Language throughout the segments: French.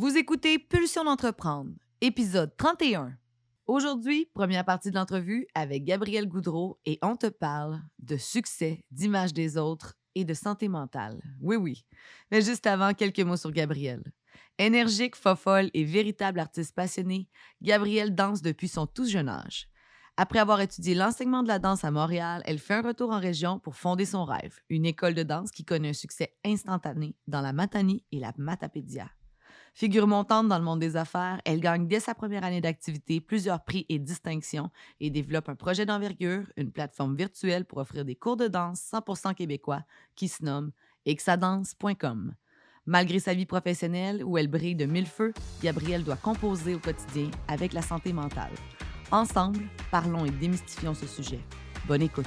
Vous écoutez Pulsion d'entreprendre, épisode 31. Aujourd'hui, première partie de l'entrevue avec Gabriel Goudreau et on te parle de succès, d'image des autres et de santé mentale. Oui, oui. Mais juste avant, quelques mots sur Gabriel. Énergique, fofolle et véritable artiste passionné, Gabriel danse depuis son tout jeune âge. Après avoir étudié l'enseignement de la danse à Montréal, elle fait un retour en région pour fonder son rêve, une école de danse qui connaît un succès instantané dans la Matanie et la Matapédia. Figure montante dans le monde des affaires, elle gagne dès sa première année d'activité plusieurs prix et distinctions et développe un projet d'envergure, une plateforme virtuelle pour offrir des cours de danse 100% québécois qui se nomme exadance.com. Malgré sa vie professionnelle où elle brille de mille feux, Gabrielle doit composer au quotidien avec la santé mentale. Ensemble, parlons et démystifions ce sujet. Bonne écoute.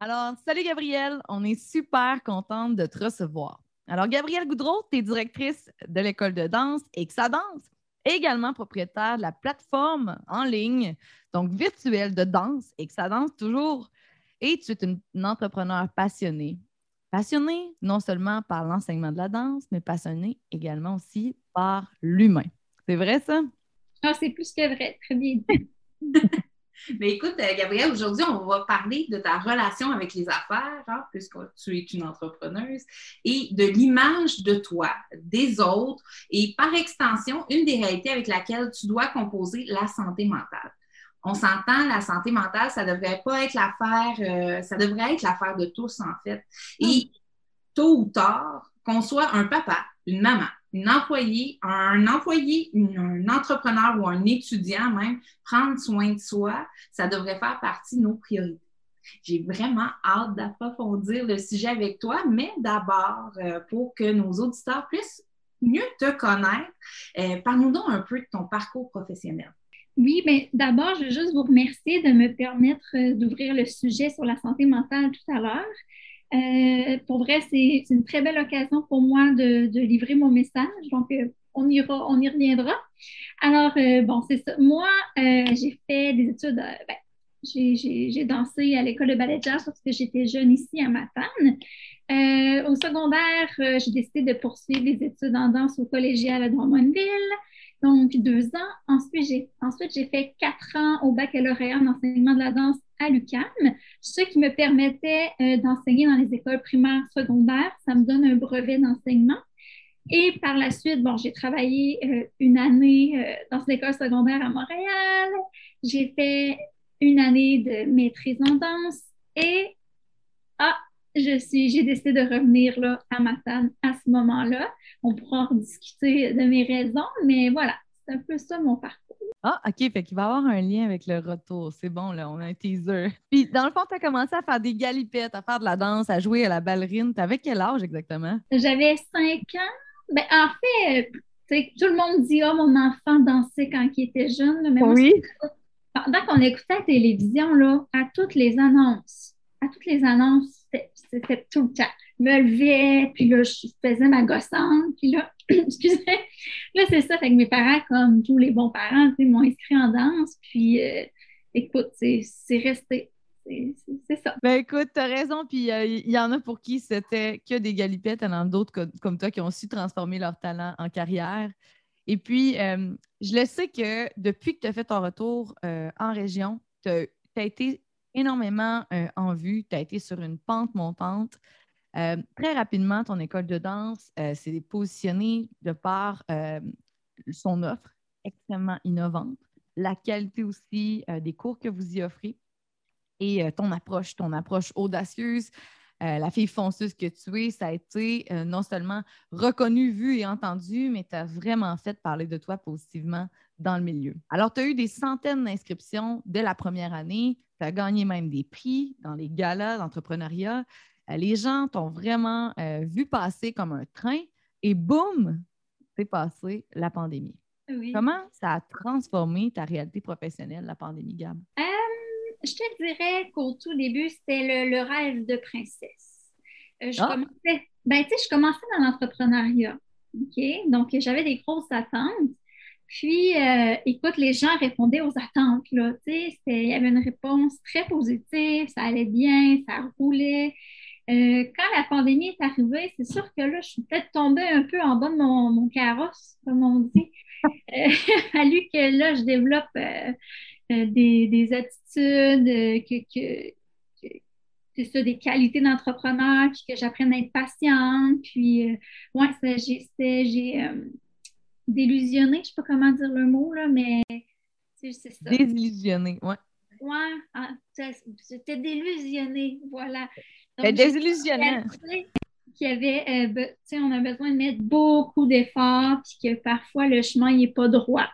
Alors, salut Gabrielle, on est super contente de te recevoir. Alors, Gabrielle Goudreau, tu es directrice de l'école de danse et que ça danse, également propriétaire de la plateforme en ligne, donc virtuelle de danse et que ça danse toujours et tu es une, entrepreneur passionnée. Passionnée non seulement par l'enseignement de la danse, mais passionnée également aussi par l'humain. C'est vrai ça? Ah, c'est plus que vrai. Très bien. Mais écoute, euh, Gabrielle, aujourd'hui, on va parler de ta relation avec les affaires, hein, puisque tu es une entrepreneuse, et de l'image de toi, des autres, et par extension, une des réalités avec laquelle tu dois composer la santé mentale on s'entend, la santé mentale, ça devrait pas être l'affaire, euh, ça devrait être l'affaire de tous, en fait. Et tôt ou tard, qu'on soit un papa, une maman, une employée, un employé, un entrepreneur ou un étudiant même, prendre soin de soi, ça devrait faire partie de nos priorités. J'ai vraiment hâte d'approfondir le sujet avec toi, mais d'abord, euh, pour que nos auditeurs puissent mieux te connaître, euh, parle-nous donc un peu de ton parcours professionnel. Oui, mais d'abord, je veux juste vous remercier de me permettre euh, d'ouvrir le sujet sur la santé mentale tout à l'heure. Euh, pour vrai, c'est une très belle occasion pour moi de, livrer mon message. Donc, euh, on, ira, on y reviendra. Alors, bon, c'est ça. Moi, j'ai fait des études, ben, j'ai dansé à l'école de ballet jazz parce que j'étais jeune ici à Matane. au secondaire, j'ai décidé de poursuivre les études en danse au collégial à Drummondville donc deux ans. Ensuite, j'ai ensuite j'ai fait quatre ans au baccalauréat en enseignement de la danse à l'UQAM, ce qui me permettait euh, d'enseigner dans les écoles primaires, secondaires. Ça me donne un brevet d'enseignement. Et par la suite, bon, j'ai travaillé euh, une année euh, dans une école secondaire à Montréal. J'ai fait une année de maîtrise en danse et ah, je suis, j'ai décidé de revenir là, à Matane à ce moment-là. On pourra en discuter de mes raisons, mais voilà, c'est un peu ça mon parcours. Ah, OK, fait qu'il va y avoir un lien avec le retour. C'est bon, là, on a un teaser. Puis, dans le fond, tu as commencé à faire des galipettes, à faire de la danse, à jouer à la ballerine. Tu avais quel âge exactement? J'avais cinq ans. Ben, en fait, tout le monde dit, oh, mon enfant dansait quand il était jeune. Mais oui. pendant qu'on écoutait la télévision, là, à toutes les annonces, à toutes les annonces, c'était tout le temps. Je me levais, puis là, je faisais ma gossante, puis là, excusez, là, c'est ça. Fait que mes parents, comme tous les bons parents, m'ont inscrit en danse, puis euh, écoute, c'est resté. C'est ça. Ben écoute, tu as raison, puis euh, il y en a pour qui c'était que des galipettes, il y en a d'autres comme toi qui ont su transformer leur talent en carrière. Et puis, euh, je le sais que depuis que tu as fait ton retour en région, tu as été énormément euh, en vue. Tu as été sur une pente montante. Euh, très rapidement, ton école de danse euh, s'est positionnée de par son offre extrêmement innovante, la qualité aussi des cours que vous y offrez et ton approche, ton approche audacieuse, la fille fonceuse que tu es, ça a été non seulement reconnu, vu et entendu, mais tu as vraiment fait parler de toi positivement dans le milieu. Alors, tu as eu des centaines d'inscriptions dès la première année, tu as gagné même des prix dans les galas d'entrepreneuriat. Euh, les gens t'ont vraiment euh, vu passer comme un train et boum, c'est passé la pandémie. Comment ça a transformé ta réalité professionnelle, la pandémie, Gab? Euh, je te dirais qu'au tout début, c'était le, rêve de princesse. je, ah! commençais, ben, je commençais dans l'entrepreneuriat. Donc, j'avais des grosses attentes. Puis, écoute, les gens répondaient aux attentes. Il y avait une réponse très positive, ça allait bien, ça roulait. Euh, quand la pandémie est arrivée, c'est sûr que là, je suis peut-être tombée un peu en bas de mon, carrosse, comme on dit. Euh, il a fallu que là, je développe euh, des, attitudes, que, c'est ça, des qualités d'entrepreneur, puis que j'apprenne à être patiente. Puis, ouais, j'ai délusionné, je ne sais pas comment dire le mot, là, mais c'est ça. Désillusionné, ouais. Ouais, ah, j'étais délusionnée, voilà. C'est désillusionnant. Qu'il y avait, euh, on a besoin de mettre beaucoup d'efforts, puis que parfois le chemin n'est pas droit.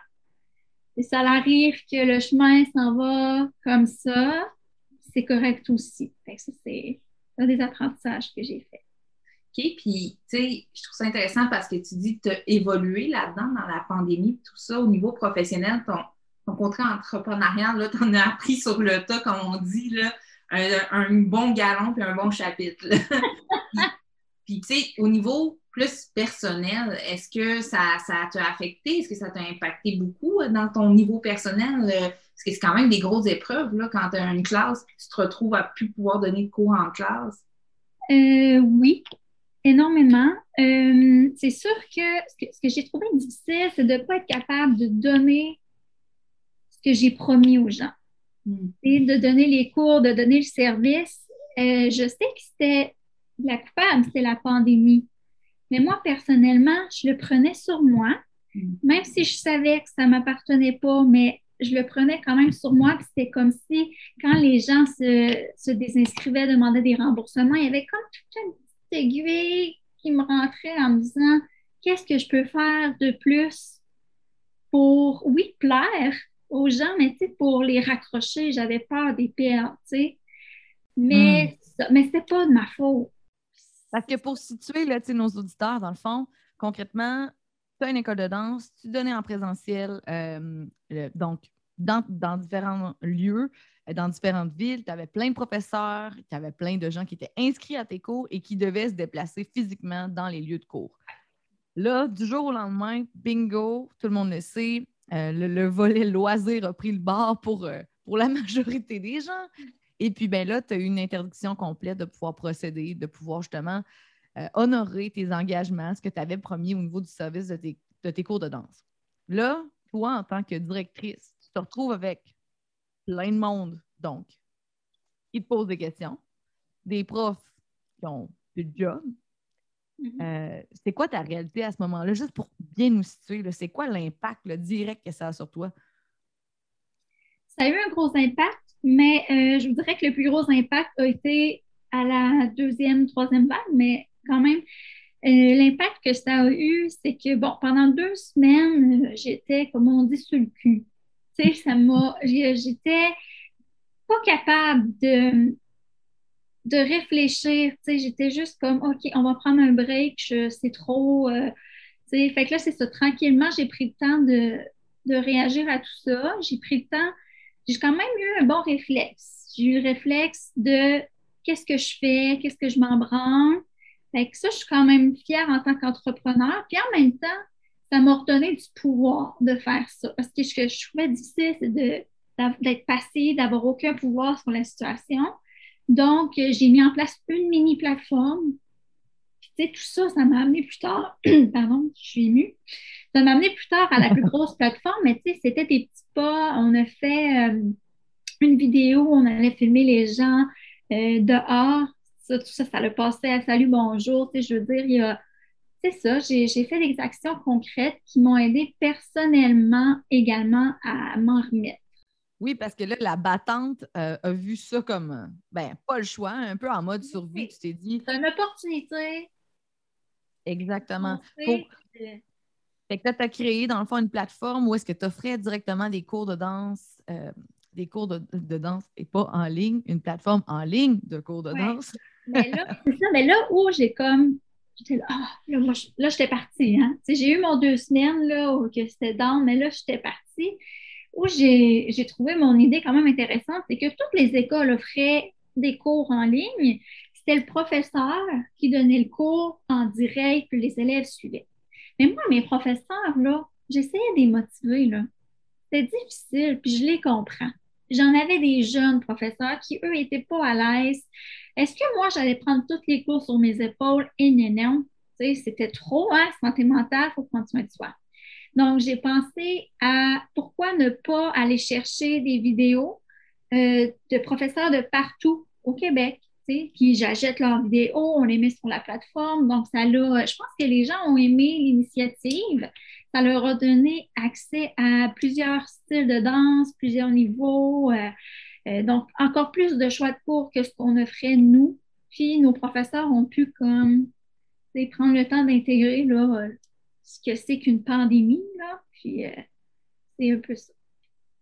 Et ça arrive que le chemin s'en va comme ça, c'est correct aussi. c'est un des apprentissages que j'ai fait. Puis, tu sais, je trouve ça intéressant parce que tu dis que tu as évolué là-dedans dans la pandémie, tout ça, au niveau professionnel, ton, ton contrat entrepreneurial, là, tu en as appris sur le tas, comme on dit, là, un, bon galon puis un bon chapitre. puis, tu sais, au niveau plus personnel, est-ce que ça, ça t'a affecté? Est-ce que ça t'a impacté beaucoup euh, dans ton niveau personnel? Euh, parce que c'est quand même des grosses épreuves là, quand tu as une classe et tu te retrouves à plus pouvoir donner de cours en classe. Euh, oui, énormément. c'est sûr que ce que, que j'ai trouvé difficile, c'est de ne pas être capable de donner ce que j'ai promis aux gens. Et de donner les cours, de donner le service. Euh, je sais que c'était la coupable, c'était la pandémie. Mais moi, personnellement, je le prenais sur moi, même si je savais que ça ne m'appartenait pas, mais je le prenais quand même sur moi. C'était comme si, quand les gens se, se, désinscrivaient, demandaient des remboursements, il y avait comme toute une aiguille qui me rentrait en me disant qu'est-ce que je peux faire de plus pour, oui, plaire, aux gens, mais pour les raccrocher, j'avais peur des perdre, tu sais. Mais, hmm. mais c'était pas de ma faute. Parce que pour situer là, nos auditeurs, dans le fond, concrètement, tu as une école de danse, tu donnais en présentiel, euh, donc dans, dans, différents lieux, dans différentes villes, tu avais plein de professeurs, tu avais plein de gens qui étaient inscrits à tes cours et qui devaient se déplacer physiquement dans les lieux de cours. Là, du jour au lendemain, bingo, tout le monde le sait, euh, le, volet loisir a pris le bord pour, euh, pour la majorité des gens. Et puis, ben là, tu as eu une interdiction complète de pouvoir procéder, de pouvoir justement euh, honorer tes engagements, ce que tu avais promis au niveau du service de tes, de tes cours de danse. Là, toi, en tant que directrice, tu te retrouves avec plein de monde, donc, qui te posent des questions, des profs qui ont du job, Mm-hmm. Euh, c'est quoi ta réalité à ce moment-là, juste pour bien nous situer? C'est quoi l'impact direct que ça a sur toi? Ça a eu un gros impact, mais euh, je vous dirais que le plus gros impact a été à la deuxième, troisième vague, mais quand même, euh, l'impact que ça a eu, c'est que, bon, pendant deux semaines, j'étais, comme on dit, sur le cul. Tu sais, ça m'a. J'étais pas capable de de réfléchir. J'étais juste comme, OK, on va prendre un break, c'est trop. Euh, fait que là, c'est ça. Tranquillement, j'ai pris le temps de, de réagir à tout ça. J'ai pris le temps. J'ai quand même eu un bon réflexe. J'ai eu le réflexe de qu'est-ce que je fais, qu'est-ce que je m'en branle. Fait que ça, je suis quand même fière en tant qu'entrepreneur. Puis en même temps, ça m'a redonné du pouvoir de faire ça. Parce que ce que je trouvais difficile, c'est d'être passé, d'avoir aucun pouvoir sur la situation. Donc, euh, j'ai mis en place une mini plateforme. Puis, tu sais, tout ça, ça m'a amené plus tard, pardon, je suis émue. Ça m'a amené plus tard à la plus grosse plateforme, mais tu sais, c'était des petits pas. On a fait euh, une vidéo, on allait filmer les gens euh, dehors. ça, tout ça, ça le passait à salut, bonjour. Tu sais, je veux dire, il y a c'est ça, j'ai fait des actions concrètes qui m'ont aidé personnellement également à m'en remettre. Oui, parce que là, la battante euh, a vu ça comme, euh, ben, pas le choix, un peu en mode survie. Tu t'es dit. C'est une opportunité. Exactement. Fait que tu as créé, dans le fond, une plateforme où est-ce que tu offrais directement des cours de danse, euh, des cours de, danse et pas en ligne, une plateforme en ligne de cours de danse. mais là, c'est ça, mais là où j'ai comme J'étais là, ah, là, j'étais partie. Hein? J'ai eu mon deux semaines là, où c'était dans, mais là, j'étais partie. Où j'ai trouvé mon idée quand même intéressante, c'est que toutes les écoles offraient des cours en ligne. C'était le professeur qui donnait le cours en direct, puis les élèves suivaient. Mais moi, mes professeurs, là, j'essayais de les motiver, là. C'était difficile, puis je les comprends. J'en avais des jeunes professeurs qui, eux, n'étaient pas à l'aise. Est-ce que moi, j'allais prendre tous les cours sur mes épaules? Et non, non. C'était trop, hein, santé mentale, il faut prendre soin de soi. Donc, j'ai pensé à pourquoi ne pas aller chercher des vidéos euh, de professeurs de partout au Québec, qui j'achète leurs vidéos, on les met sur la plateforme. Donc, ça l'a, je pense que les gens ont aimé l'initiative. Ça leur a donné accès à plusieurs styles de danse, plusieurs niveaux. Euh, euh, donc, encore plus de choix de cours que ce qu'on offrait nous. Puis, nos professeurs ont pu comme prendre le temps d'intégrer euh, ce que c'est qu'une pandémie. Là. Puis, c'est un peu ça.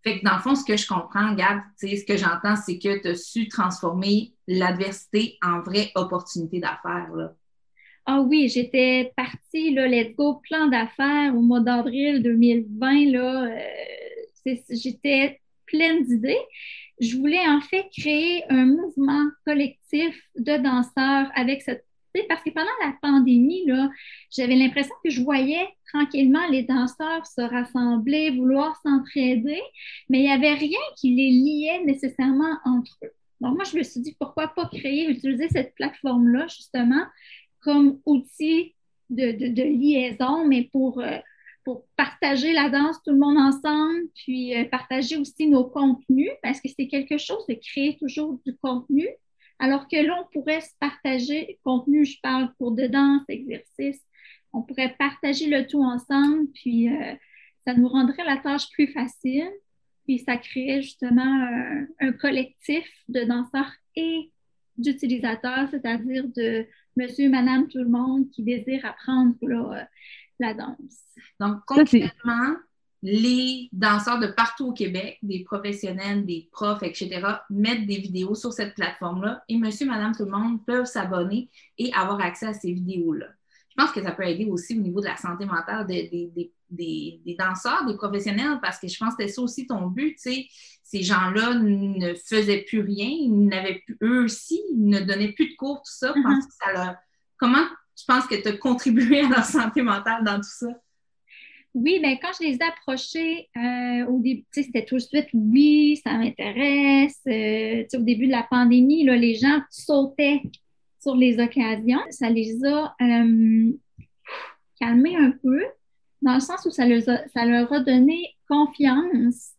Fait que dans le fond, ce que je comprends, Gab, ce que j'entends, c'est que tu as su transformer l'adversité en vraie opportunité d'affaires. Ah oui, j'étais partie, là, let's go, plan d'affaires au mois d'avril 2020. Là, j'étais pleine d'idées je voulais en fait créer un mouvement collectif de danseurs avec cette parce que pendant la pandémie, j'avais l'impression que je voyais tranquillement les danseurs se rassembler, vouloir s'entraider, mais il n'y avait rien qui les liait nécessairement entre eux. Donc, moi, je me suis dit, pourquoi pas créer, utiliser cette plateforme-là, justement, comme outil de, de, liaison, mais pour euh, pour partager la danse tout le monde ensemble, puis euh, partager aussi nos contenus, parce que c'est quelque chose de créer toujours du contenu, alors que là, on pourrait se partager, contenu, je parle pour de danse, exercice, on pourrait partager le tout ensemble, puis euh, ça nous rendrait la tâche plus facile, puis ça créerait justement un, collectif de danseurs et d'utilisateurs, c'est-à-dire de monsieur, madame, tout le monde qui désire apprendre là, euh, la danse. Donc, concrètement, les danseurs de partout au Québec, des professionnels, des profs, etc., mettent des vidéos sur cette plateforme-là et monsieur, madame, tout le monde peuvent s'abonner et avoir accès à ces vidéos-là. Je pense que ça peut aider aussi au niveau de la santé mentale des, des, danseurs, des professionnels, parce que je pense que c'était ça aussi ton but, tu sais. Ces gens-là ne faisaient plus rien, ils n'avaient plus, eux aussi, ils ne donnaient plus de cours, tout ça, parce mm-hmm. que ça leur... Comment je pense que tu as contribué à leur santé mentale dans tout ça? Oui, bien, quand je les ai approchés, euh, au début, c'était tout de suite oui, ça m'intéresse. Euh, au début de la pandémie, là, les gens sautaient sur les occasions. Ça les a euh, calmés un peu, dans le sens où ça, leur a donné confiance.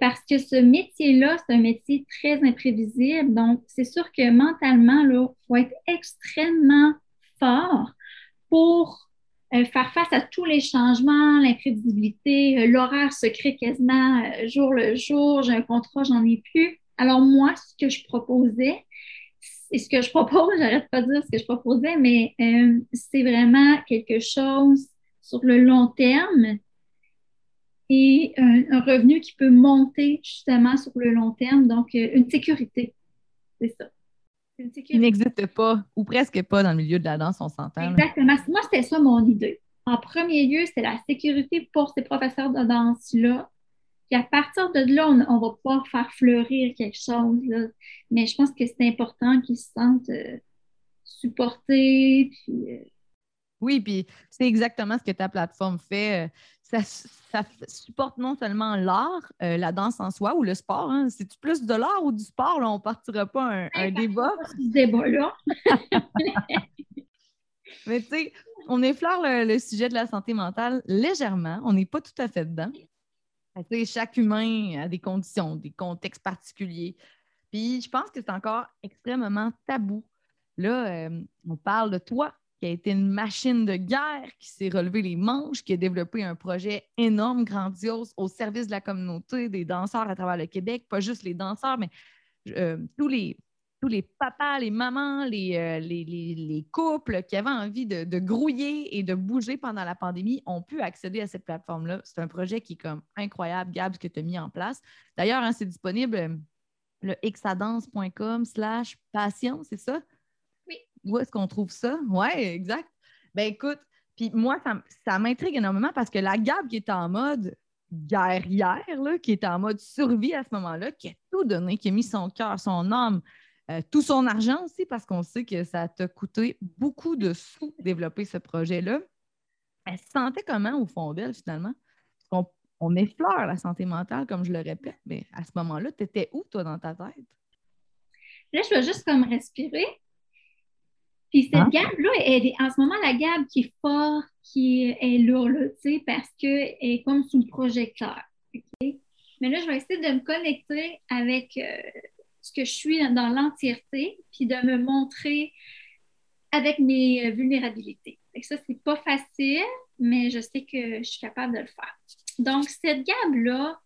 parce que ce métier-là, c'est un métier très imprévisible. Donc, c'est sûr que mentalement, il faut être extrêmement fort pour euh, faire face à tous les changements, l'imprévisibilité, euh, l'horaire se crée quasiment euh, jour le jour, j'ai un contrat, j'en ai plus. Alors moi, ce que je proposais, et ce que je propose, j'arrête pas de dire ce que je proposais, mais c'est vraiment quelque chose sur le long terme et un, revenu qui peut monter justement sur le long terme, donc une sécurité. C'est ça qui n'existe pas, ou presque pas dans le milieu de la danse, on s'entend. Exactement. Moi, c'était ça mon idée. En premier lieu, c'est la sécurité pour ces professeurs de danse-là. Puis à partir de là, on, va pouvoir faire fleurir quelque chose. Mais je pense que c'est important qu'ils se sentent euh, supportés. Puis, euh, oui, puis c'est exactement ce que ta plateforme fait. Euh, ça, supporte non seulement l'art, euh, la danse en soi ou le sport. Hein. C'est-tu plus de l'art ou du sport? Là, on ne partira pas un, un débat. Ce débat-là. Mais tu sais, on effleure le, sujet de la santé mentale légèrement. On n'est pas tout à fait dedans. chaque humain a des conditions, des contextes particuliers. Puis je pense que c'est encore extrêmement tabou Là, euh, on parle de toi, qui a été une machine de guerre, qui s'est relevé les manches, qui a développé un projet énorme, grandiose, au service de la communauté, des danseurs à travers le Québec, pas juste les danseurs, mais euh, tous les tous les papas, les mamans, les, euh, les, couples qui avaient envie de, grouiller et de bouger pendant la pandémie ont pu accéder à cette plateforme-là. C'est un projet qui est comme incroyable, Gab, ce que tu as mis en place. D'ailleurs, hein, c'est disponible euh, le exadance.com slash passion, c'est ça? Où est-ce qu'on trouve ça? Oui, exact. Ben écoute, puis moi, ça, m'intrigue énormément parce que la Gab qui est en mode guerrière, là, qui est en mode survie à ce moment-là, qui a tout donné, qui a mis son cœur, son âme, euh, tout son argent aussi, parce qu'on sait que ça t'a coûté beaucoup de sous développer ce projet-là. Elle se sentait comment au fond d'elle, finalement? Parce on effleure la santé mentale, comme je le répète, mais à ce moment-là, tu étais où, toi, dans ta tête? Là, je vais juste comme respirer. Puis cette hein? gamme-là, elle est en ce moment la gamme qui est forte, qui est lourde, tu sais, parce qu'elle est comme sous le projecteur. Mais là, je vais essayer de me connecter avec euh, ce que je suis dans l'entièreté, puis de me montrer avec mes euh, vulnérabilités. Et ça, c'est pas facile, mais je sais que je suis capable de le faire. Donc, cette gamme-là,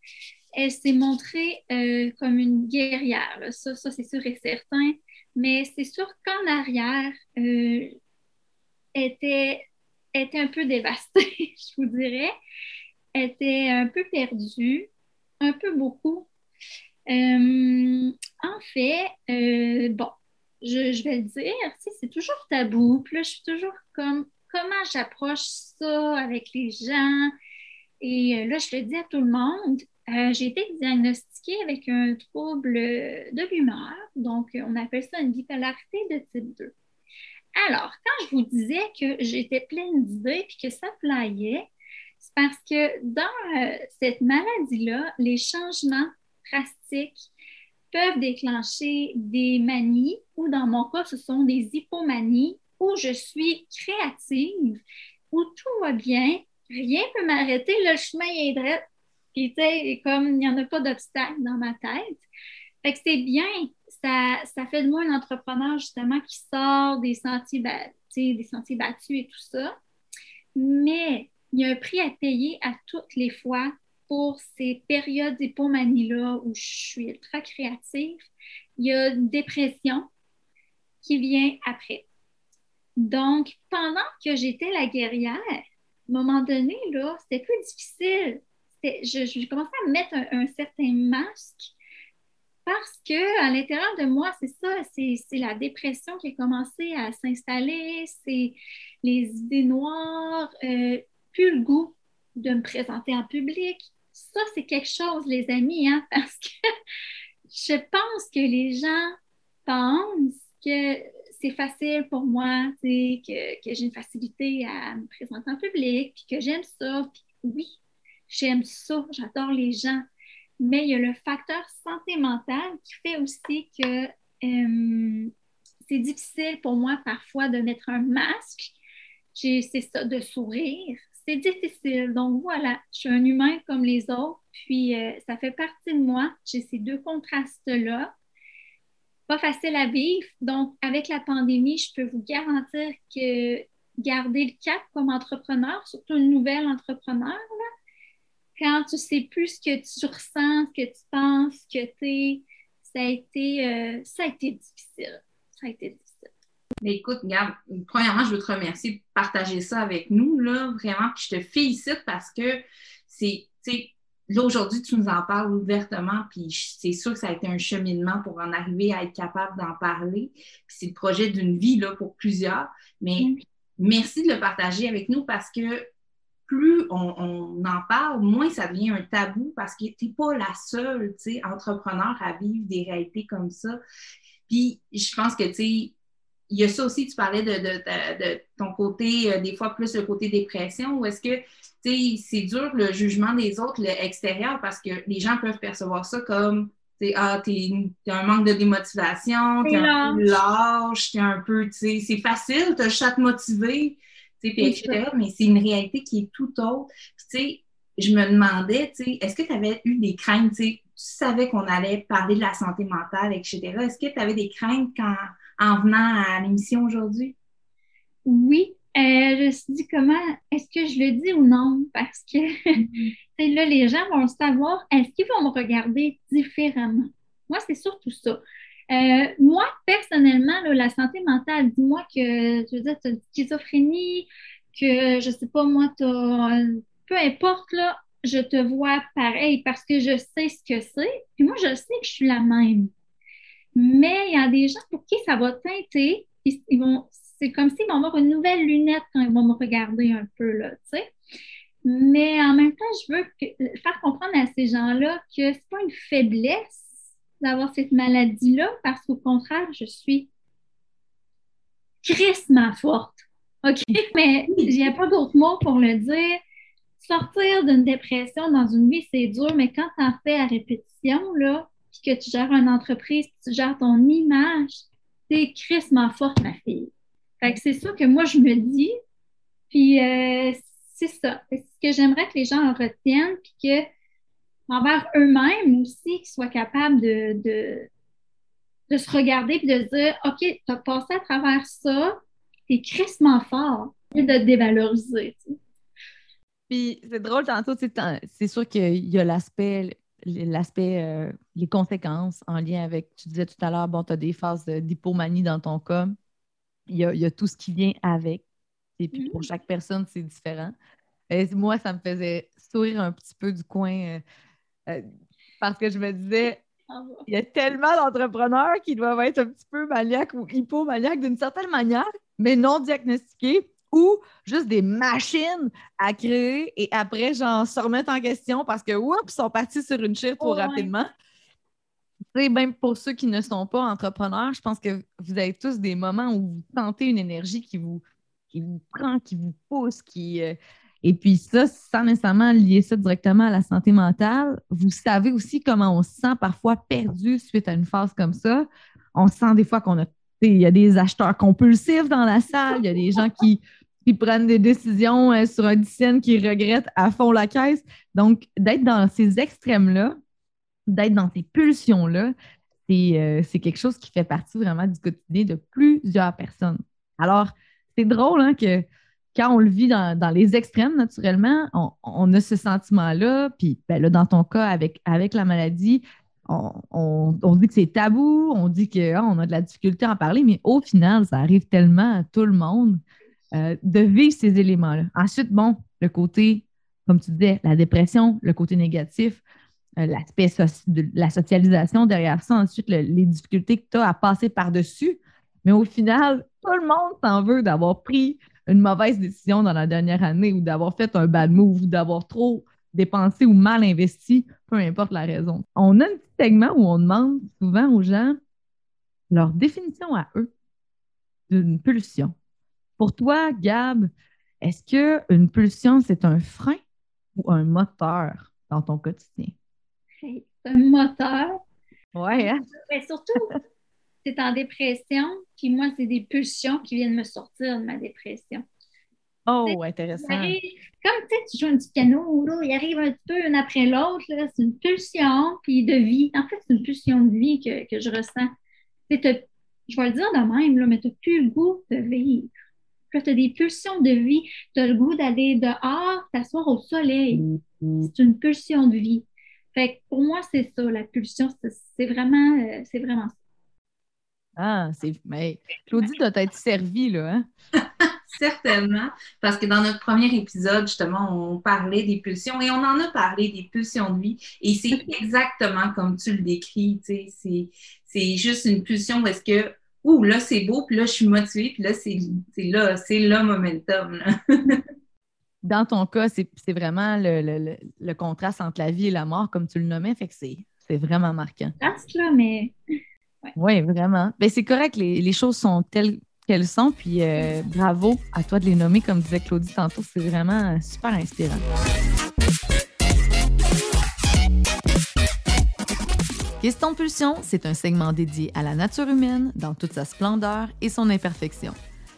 elle s'est montrée euh, comme une guerrière. Ça, ça c'est sûr et certain. Mais c'est sûr qu'en arrière, euh, était, était un peu dévastée, je vous dirais. Était un peu perdue, un peu beaucoup. Euh, en fait, euh, bon, je, vais le dire, c'est toujours tabou. Là, je suis toujours comme, comment j'approche ça avec les gens? Et euh, là, je le dis à tout le monde. J'ai été diagnostiquée avec un trouble de l'humeur. Donc, on appelle ça une bipolarité de type 2. Alors, quand je vous disais que j'étais pleine d'idées et que ça flyait, c'est parce que dans cette maladie-là, les changements drastiques peuvent déclencher des manies ou dans mon cas, ce sont des hypomanies où je suis créative, où tout va bien, rien ne peut m'arrêter, le chemin est droit. Puis, comme il n'y en a pas d'obstacle dans ma tête. Fait que c'est bien, ça, ça fait de moi un entrepreneur justement qui sort des sentiers, des sentiers battus et tout ça. Mais il y a un prix à payer à toutes les fois pour ces périodes d'hypomanie-là où je suis ultra créative, il y a une dépression qui vient après. Donc, pendant que j'étais la guerrière, à un moment donné, là, c'était plus difficile. Je, je, commençais à mettre un, certain masque parce que à l'intérieur de moi, c'est ça, c'est la dépression qui a commencé à s'installer, c'est les idées noires, euh, plus le goût de me présenter en public, ça, c'est quelque chose, les amis, hein, parce que je pense que les gens pensent que c'est facile pour moi, que, que j'ai une facilité à me présenter en public, puis que j'aime ça. Puis oui, j'aime ça, j'adore les gens. Mais il y a le facteur santé mentale qui fait aussi que euh, c'est difficile pour moi parfois de mettre un masque. C'est ça, de sourire, c'est difficile. Donc voilà, je suis un humain comme les autres, puis euh, ça fait partie de moi. J'ai ces deux contrastes-là. Pas facile à vivre. Donc, avec la pandémie, je peux vous garantir que garder le cap comme entrepreneur, surtout une nouvelle entrepreneur, quand tu sais plus ce que tu ressens, ce que tu penses, ce que tu es, ça a été, euh, ça a été difficile. Ça a été difficile. Mais écoute, regarde, premièrement, je veux te remercier de partager ça avec nous, là, vraiment. Puis je te félicite parce que c'est, tu sais, là, aujourd'hui, tu nous en parles ouvertement, puis c'est sûr que ça a été un cheminement pour en arriver à être capable d'en parler. Puis c'est le projet d'une vie, là, pour plusieurs. Mais mm. merci de le partager avec nous parce que plus on, en parle, moins ça devient un tabou parce que tu n'es pas la seule, tu sais, entrepreneur à vivre des réalités comme ça. Puis je pense que, tu sais, il y a ça aussi, tu parlais de, ton côté, euh, des fois plus le côté dépression, ou est-ce que c'est dur le jugement des autres, l'extérieur, parce que les gens peuvent percevoir ça comme ah, t'es un manque de démotivation, t'es un peu lâche, t'es un peu, tu sais, c'est facile, t'as juste à te motiver, etc. Mais c'est une réalité qui est tout autre. Tu sais, je me demandais, tu sais, est-ce que tu avais eu des craintes, tu savais qu'on allait parler de la santé mentale, etc. Est-ce que tu avais des craintes quand en venant à l'émission aujourd'hui? Oui, euh, je me suis dit comment est-ce que je le dis ou non? Parce que mm-hmm. là, les gens vont savoir, est-ce qu'ils vont me regarder différemment? Moi, c'est surtout ça. Euh, moi, personnellement, la santé mentale, dis-moi que veux dire, tu as une schizophrénie, que je sais pas, moi, tu peu importe, là, je te vois pareil parce que je sais ce que c'est. Puis moi, je sais que je suis la même. Mais il y a des gens pour qui ça va teinter. Ils, vont, c'est comme s'ils vont avoir une nouvelle lunette quand ils vont me regarder un peu, là, tu sais. Mais en même temps, je veux faire comprendre à ces gens-là que c'est pas une faiblesse d'avoir cette maladie-là, parce qu'au contraire, je suis crissement forte. OK? Mais il n'y a pas d'autre mot pour le dire. Sortir d'une dépression dans une vie, c'est dur, mais quand tu en fais à répétition, là, puis que tu gères une entreprise, tu gères ton image, t'es crissement forte, ma fille. Fait que c'est ça que moi, je me dis. Puis euh, c'est ça. C'est ce que j'aimerais que les gens en retiennent, puis que envers eux-mêmes aussi, qu'ils soient capables de, de, se regarder et de se dire OK, tu as passé à travers ça, tu es crissement fort, et de te dévaloriser. Puis c'est drôle, tantôt, c'est sûr qu'il y a l'aspect, l'aspect, euh, les conséquences en lien avec, tu disais tout à l'heure, bon, tu as des phases d'hypomanie dans ton cas. Il y, a, tout ce qui vient avec. Et puis pour mm-hmm. chaque personne, c'est différent. Et moi, ça me faisait sourire un petit peu du coin. Euh, euh, parce que je me disais, ah il y a tellement d'entrepreneurs qui doivent être un petit peu maniaques ou hypomaniaques d'une certaine manière, mais non diagnostiqués ou juste des machines à créer et après, genre, se remettre en question parce que, oups, ils sont partis sur une chire trop rapidement. C'est même pour ceux qui ne sont pas entrepreneurs, je pense que vous avez tous des moments où vous sentez une énergie qui vous, qui vous prend, qui vous pousse, qui, euh, et puis ça, sans nécessairement lier ça directement à la santé mentale, vous savez aussi comment on se sent parfois perdu suite à une phase comme ça. On sent des fois qu'on a, il y a des acheteurs compulsifs dans la salle, il y a des gens qui, prennent des décisions euh, sur un dixième qui regrettent à fond la caisse. Donc, d'être dans ces extrêmes-là, d'être dans ces pulsions-là, euh, c'est quelque chose qui fait partie vraiment du quotidien de plusieurs personnes. Alors, c'est drôle hein, que quand on le vit dans, les extrêmes, naturellement, on, a ce sentiment-là. Puis ben là, dans ton cas, avec, avec la maladie, on, dit que c'est tabou, on dit qu'on ah, a de la difficulté à en parler, mais au final, ça arrive tellement à tout le monde euh, de vivre ces éléments-là. Ensuite, bon, le côté, comme tu disais, la dépression, le côté négatif, euh, l'aspect de la socialisation derrière ça, ensuite les difficultés que tu as à passer par-dessus. Mais au final, tout le monde s'en veut d'avoir pris une mauvaise décision dans la dernière année ou d'avoir fait un bad move ou d'avoir trop dépensé ou mal investi, peu importe la raison. On a un petit segment où on demande souvent aux gens leur définition à eux d'une pulsion. Pour toi, Gab, est-ce qu'une pulsion, c'est un frein ou un moteur dans ton quotidien? C'est un moteur? Oui, hein? Mais surtout, c'est en dépression, puis moi, c'est des pulsions qui viennent me sortir de ma dépression. Oh, intéressant. comme tu sais, tu joues un petit piano, là, il arrive un petit peu une après l'autre, c'est une pulsion puis de vie. En fait, c'est une pulsion de vie que, que je ressens. Je vais le dire de même, là, mais tu n'as plus le goût de vivre. tu as des pulsions de vie, tu as le goût d'aller dehors, t'asseoir au soleil. Mm-hmm. C'est une pulsion de vie. Fait pour moi, c'est ça, la pulsion, c'est vraiment, euh, c'est vraiment ça. Ah, c'est. Mais Claudie doit être servie, là. Hein? Certainement, parce que dans notre premier épisode, justement, on parlait des pulsions et on en a parlé des pulsions de vie. Et c'est exactement comme tu le décris. C'est juste une pulsion parce que, ouh, là, c'est beau, puis là, je suis motivée, puis là, c'est là, c'est le momentum. Dans ton cas, c'est vraiment le, le, contraste entre la vie et la mort, comme tu le nommais, fait que c'est vraiment marquant. là, mais oui, vraiment. Ben, c'est correct, les, choses sont telles qu'elles sont, puis euh, bravo à toi de les nommer, comme disait Claudie tantôt, c'est vraiment super inspirant. Question Pulsion, c'est un segment dédié à la nature humaine dans toute sa splendeur et son imperfection.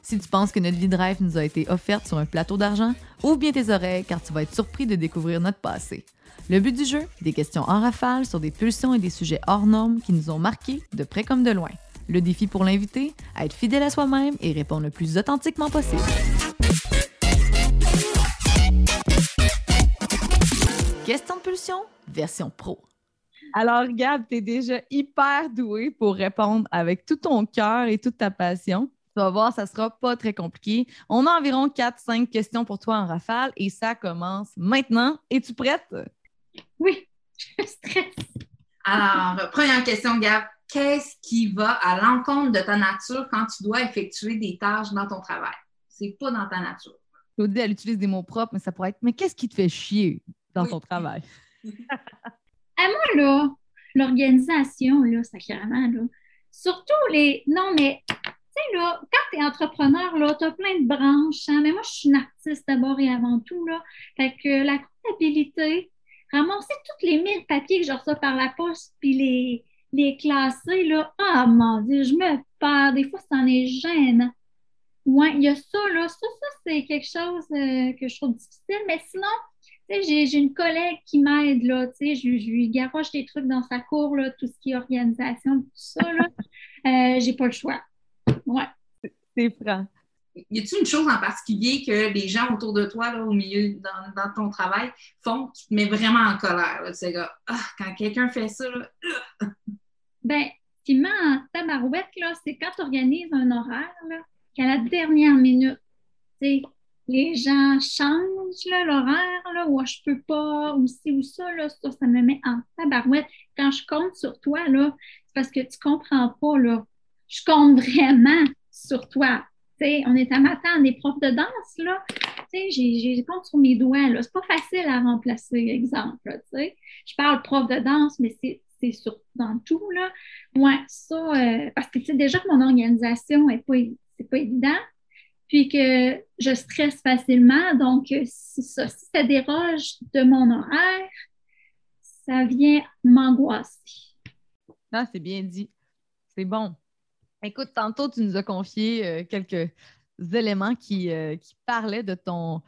Si tu penses que notre vie de rêve nous a été offerte sur un plateau d'argent, ouvre bien tes oreilles car tu vas être surpris de découvrir notre passé. Le but du jeu, des questions en rafale sur des pulsions et des sujets hors normes qui nous ont marqués de près comme de loin. Le défi pour l'invité, être fidèle à soi-même et répondre le plus authentiquement possible. Question de pulsion, version pro. Alors, Gab, tu es déjà hyper doué pour répondre avec tout ton cœur et toute ta passion. Tu vas voir, ça sera pas très compliqué. On a environ 4-5 questions pour toi en rafale et ça commence maintenant. Es-tu prête? Oui, je stresse. Alors, première question, Gab. Qu'est-ce qui va à l'encontre de ta nature quand tu dois effectuer des tâches dans ton travail? C'est pas dans ta nature. Claudie, elle utilise des mots propres, mais ça pourrait être Mais qu'est-ce qui te fait chier dans ton travail? à moi, là, l'organisation, là, sacrément, là. Surtout les. Non, mais sais, là, quand tu es entrepreneur, là, tu as plein de branches, hein, mais moi, je suis une artiste d'abord et avant tout, là. Fait que la comptabilité, ramasser toutes les mille papiers que je reçois par la poste, puis les, les classer, là, ah, mon Dieu, je me perds. Des fois, ça en est gênant. Ouais, il y a ça, là. Ça, ça, c'est quelque chose euh, que je trouve difficile, mais sinon, j'ai une collègue qui m'aide, là, je, lui garoche des trucs dans sa cour, là, tout ce qui est organisation, tout ça, là. Euh, j'ai pas le choix. Ouais. C'est franc. Y a-t-il une chose en particulier que les gens autour de toi, là, au milieu, dans, ton travail, font qui te met vraiment en colère? C'est ah, quand quelqu'un fait ça, là, ben, ce qui met en tabarouette, là, c'est quand tu organises un horaire, là, qu'à la dernière minute, les gens changent l'horaire, là, ou je peux pas, ou ci ou ça, là, ça, ça me met en tabarouette. Quand je compte sur toi, là, c'est parce que tu comprends pas, là je compte vraiment sur toi. on est à matin des profs de danse, là. J'ai compte sur mes doigts, là. C'est pas facile à remplacer, exemple, Je parle prof de danse, mais c'est sur, dans tout, là. Ouais, ça, euh, parce que, tu déjà que mon organisation est pas, c'est pas évident, puis que je stresse facilement, donc euh, si ça, si ça déroge de mon horaire, ça vient m'angoisser. Ah, c'est bien dit. C'est bon. Écoute, tantôt, tu nous as confié euh, quelques éléments qui, euh, qui, parlaient de ton,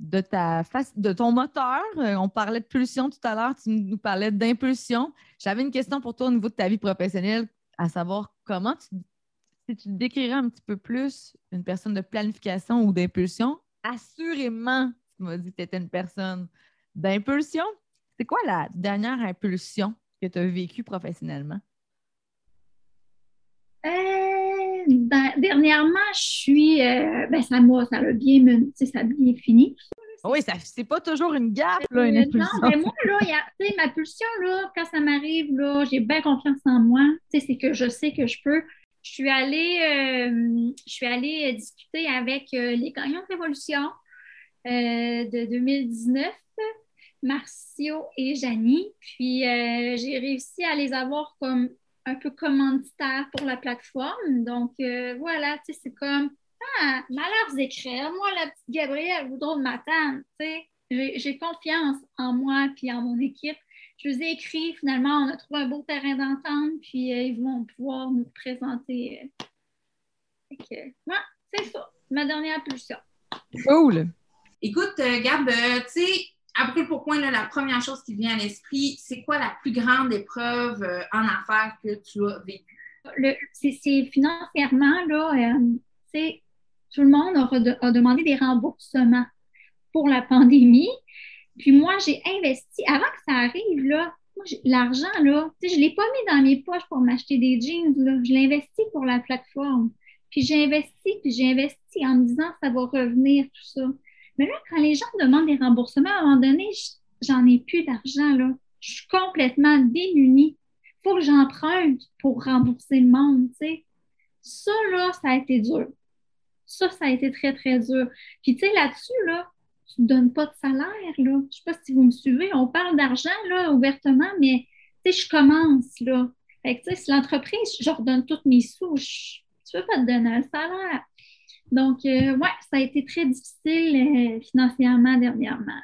de, ta face, de ton moteur. Euh, on parlait de pulsion tout à l'heure, tu nous parlais d'impulsion. J'avais une question pour toi au niveau de ta vie professionnelle, à savoir comment tu, si tu décrirais un petit peu plus une personne de planification ou d'impulsion, assurément, tu m'as dit que tu étais une personne d'impulsion. C'est quoi la dernière impulsion que tu as vécue professionnellement? Ben, dernièrement, je suis. Euh, ben, ça m'a ça a bien, ça a bien fini. Oui, ça, c'est pas toujours une gaffe, là, une impulsion. Non, mais moi, là, y a, ma pulsion, là, quand ça m'arrive, là, j'ai bien confiance en moi. C'est que je sais que je peux. Je suis allée, euh, je suis allée discuter avec euh, les gagnants de Révolution de 2019, Marcio et Janie. Puis, j'ai réussi à les avoir comme un peu commanditaire pour la plateforme. Donc, euh, voilà, tu sais, c'est comme, ah, malheur écrire, moi, la petite Gabrielle Goudreau de m'attendre, tu sais. J'ai confiance en moi puis en mon équipe. Je vous ai écrit, finalement, on a trouvé un beau terrain d'entente, puis euh, ils vont pouvoir nous présenter. Euh. c'est ça, ma dernière pulsion. Cool! Écoute, Gab, tu sais, après là, la première chose qui vient à l'esprit, c'est quoi la plus grande épreuve euh, en affaires que tu as vécue? C'est financièrement, là, euh, tout le monde a, demandé des remboursements pour la pandémie. Puis moi, j'ai investi, avant que ça arrive, là, l'argent, là, je ne l'ai pas mis dans mes poches pour m'acheter des jeans, je l'ai investi pour la plateforme. Puis j'ai investi, puis j'ai investi en me disant ça va revenir, tout ça. Mais là, quand les gens demandent des remboursements, à un moment donné, j'en ai plus d'argent. Je suis complètement démunie. Il faut que j'emprunte pour rembourser le monde, tu. Ça, là, ça a été dur. Ça, ça a été très, très dur. Puis, tu sais, là-dessus, là, tu ne donnes pas de salaire, là. Je ne sais pas si vous me suivez. On parle d'argent, là, ouvertement, mais, tu sais, je commence, là. Fait que, tu sais, si l'entreprise, je redonne tous mes sous, je ne peux pas te donner un salaire. Donc, euh, ouais, ça a été très difficile euh, financièrement dernièrement.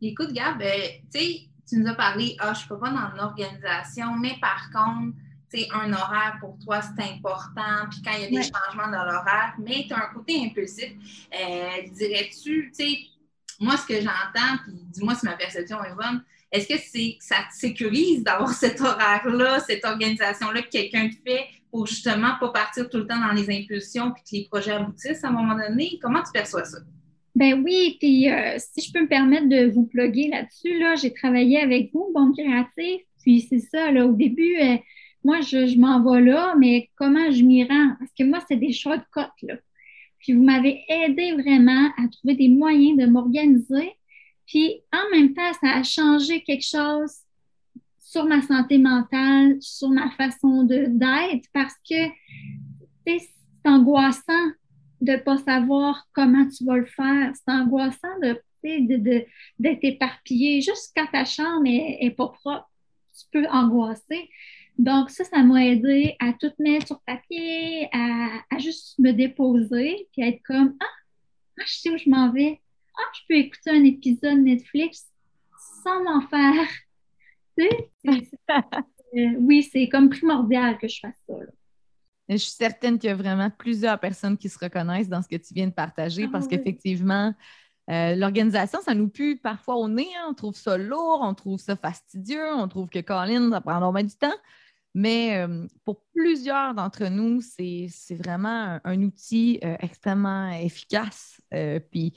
Écoute, Gab, euh, tu sais, tu nous as parlé, ah, je ne peux pas dans l'organisation, mais par contre, tu sais, un horaire pour toi, c'est important. Puis quand il y a des changements dans l'horaire, mais tu as un côté impulsif, dirais-tu, tu sais, moi, ce que j'entends, puis dis-moi si ma perception est bonne, est-ce que c'est ça te sécurise d'avoir cet horaire-là, cette organisation-là que quelqu'un te fait pour justement pas partir tout le temps dans les impulsions puis que les projets aboutissent à un moment donné? Comment tu perçois ça? Ben oui, puis euh, si je peux me permettre de vous plugger là-dessus, là, j'ai travaillé avec vous, Bombe Créative, puis c'est ça, là, au début, euh, moi, je, je m'en vais là, mais comment je m'y rends? Parce que moi, c'est des shortcuts, là. Puis vous m'avez aidé vraiment à trouver des moyens de m'organiser. Puis en même temps, ça a changé quelque chose sur ma santé mentale, sur ma façon d'être, parce que c'est angoissant de ne pas savoir comment tu vas le faire. C'est angoissant de d'être éparpillé. Juste quand ta chambre est, pas propre, tu peux angoisser. Donc, ça, ça m'a aidé à tout mettre sur papier, à, juste me déposer, puis être comme ah, ah, je sais où je m'en vais. Ah, je peux écouter un épisode Netflix sans m'en faire. Tu sais? Euh, oui, c'est comme primordial que je fasse ça. Je suis certaine qu'il y a vraiment plusieurs personnes qui se reconnaissent dans ce que tu viens de partager parce ah qu'effectivement, euh, l'organisation, ça nous pue parfois au nez. Hein. On trouve ça lourd, on trouve ça fastidieux, on trouve que Colin, ça prend normalement du temps. Mais euh, pour plusieurs d'entre nous, c'est vraiment un, outil euh, extrêmement efficace. Puis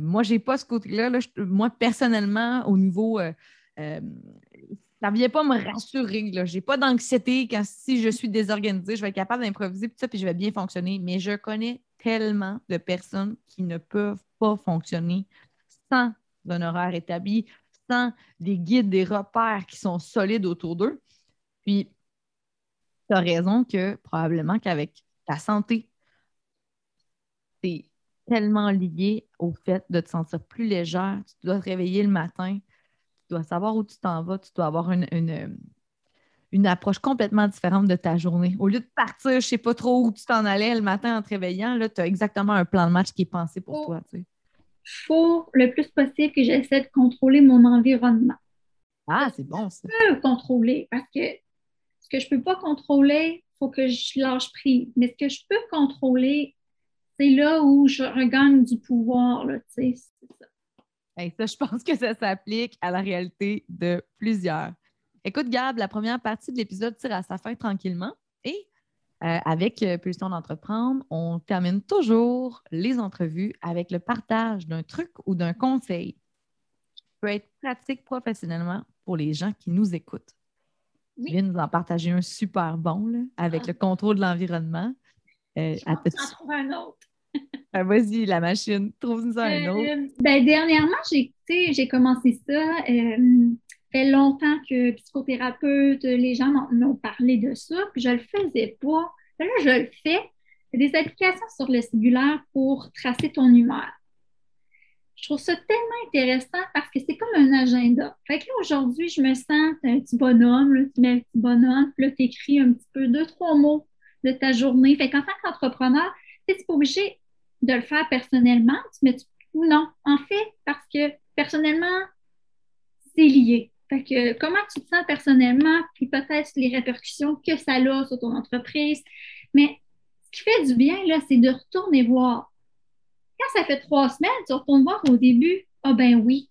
moi, je n'ai pas ce côté-là. moi, personnellement, au niveau. Ça ne vient pas me rassurer. Je n'ai pas d'anxiété quand si je suis désorganisée, je vais être capable d'improviser, ça, puis je vais bien fonctionner. Mais je connais tellement de personnes qui ne peuvent pas fonctionner sans un horaire établi, sans des guides, des repères qui sont solides autour d'eux. Puis, tu as raison que probablement qu'avec ta santé, c'est tellement lié au fait de te sentir plus légère. Tu dois te réveiller le matin, dois savoir où tu t'en vas, tu dois avoir une, une, approche complètement différente de ta journée. Au lieu de partir, je ne sais pas trop où tu t'en allais le matin en te réveillant, tu as exactement un plan de match qui est pensé pour toi. Il faut le plus possible que j'essaie de contrôler mon environnement. Ah, c'est bon ça. Je peux contrôler parce que ce que je ne peux pas contrôler, il faut que je lâche prise. Mais ce que je peux contrôler, c'est là où je regagne du pouvoir. Là, ça. ça, je pense que ça s'applique à la réalité de plusieurs. Écoute, Gab, la première partie de l'épisode tire à sa fin tranquillement. Et euh, avec euh, Pulsion d'entreprendre, on termine toujours les entrevues avec le partage d'un truc ou d'un conseil qui peut être pratique professionnellement pour les gens qui nous écoutent. Tu viens nous en partager un super bon avec ah. le contrôle de l'environnement. Euh, Je un autre. Ah, vas-y, la machine, trouve-nous un euh, autre. Ben, dernièrement, j'ai commencé ça. Euh, fait longtemps que psychothérapeute, les gens m'ont parlé de ça, puis je le faisais pas. Là, je le fais. Des applications sur le cellulaire pour tracer ton humeur je trouve ça tellement intéressant parce que c'est comme un agenda. Fait que là, aujourd'hui, je me sens un petit bonhomme, tu mets un petit bonhomme, puis là, tu écris un petit peu deux, trois mots de ta journée. Fait qu'en tant qu'entrepreneur, tu n'es pas obligé de le faire personnellement, ou non? En fait, parce que personnellement, c'est lié. Fait que comment tu te sens personnellement, puis peut-être les répercussions que ça a sur ton entreprise. Mais ce qui fait du bien, là, c'est de retourner voir quand ça fait trois semaines, tu retournes voir au début, ah ben oui,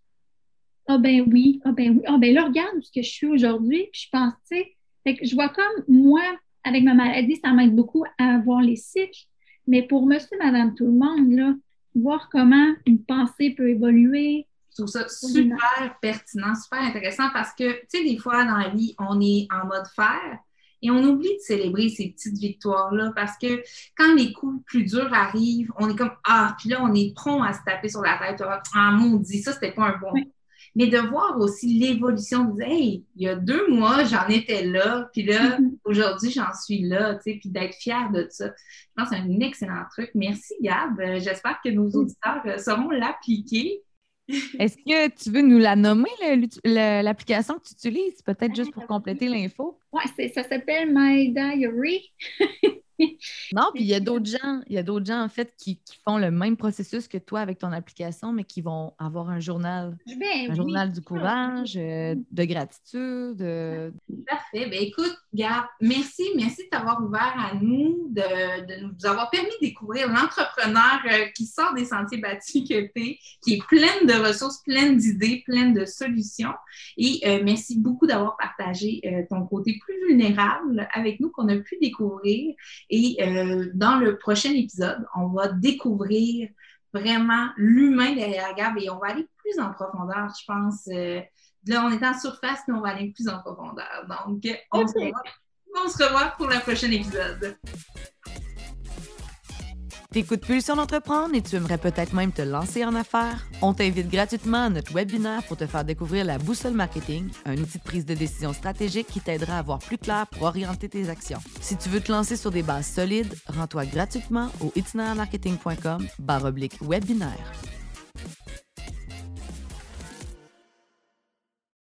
ah ben oui, ah ben oui, ah ben là, regarde ce que je suis aujourd'hui, puis je pense, tu sais, je vois comme moi, avec ma maladie, ça m'aide beaucoup à voir les cycles, mais pour monsieur, madame, tout le monde, là, voir comment une pensée peut évoluer. Je trouve ça super pertinent, super intéressant parce que, tu sais, des fois dans la vie, on est en mode faire, et on oublie de célébrer ces petites victoires-là parce que quand les coups plus durs arrivent, on est comme Ah, puis là, on est prompt à se taper sur la tête. Ah, maudit, ça, c'était pas un bon. Mais de voir aussi l'évolution, de dire Hey, il y a deux mois, j'en étais là, puis là, aujourd'hui, j'en suis là, tu sais, puis d'être fier de ça. Je pense que c'est un excellent truc. Merci, Gab. Euh, j'espère que nos auditeurs euh, sauront l'appliquer. Est-ce que tu veux nous la nommer, l'application que tu utilises, peut-être juste pour compléter l'info? Oui, ça s'appelle My Diary. non, puis il y a d'autres gens, il y a d'autres gens en fait qui, font le même processus que toi avec ton application, mais qui vont avoir un journal, ben un journal du courage, euh, de gratitude. Parfait. Ben écoute, Gab, merci, merci de t'avoir ouvert à nous, de, nous avoir permis de découvrir l'entrepreneur euh, qui sort des sentiers battus que tu qui est pleine de ressources, pleine d'idées, pleine de solutions. Et euh, merci beaucoup d'avoir partagé ton côté plus vulnérable avec nous qu'on a pu découvrir. Et euh, dans le prochain épisode, on va découvrir vraiment l'humain derrière Gab et on va aller plus en profondeur, je pense. Euh, là, on est en surface, mais on va aller plus en profondeur. Donc, on, se, revoit, on se revoit pour le prochain épisode. T'écoutes Pulsion d'entreprendre et tu aimerais peut-être même te lancer en affaires? On t'invite gratuitement à notre webinaire pour te faire découvrir la boussole marketing, un outil de prise de décision stratégique qui t'aidera à voir plus clair pour orienter tes actions. Si tu veux te lancer sur des bases solides, rends-toi gratuitement au itinermarketing.com webinaire.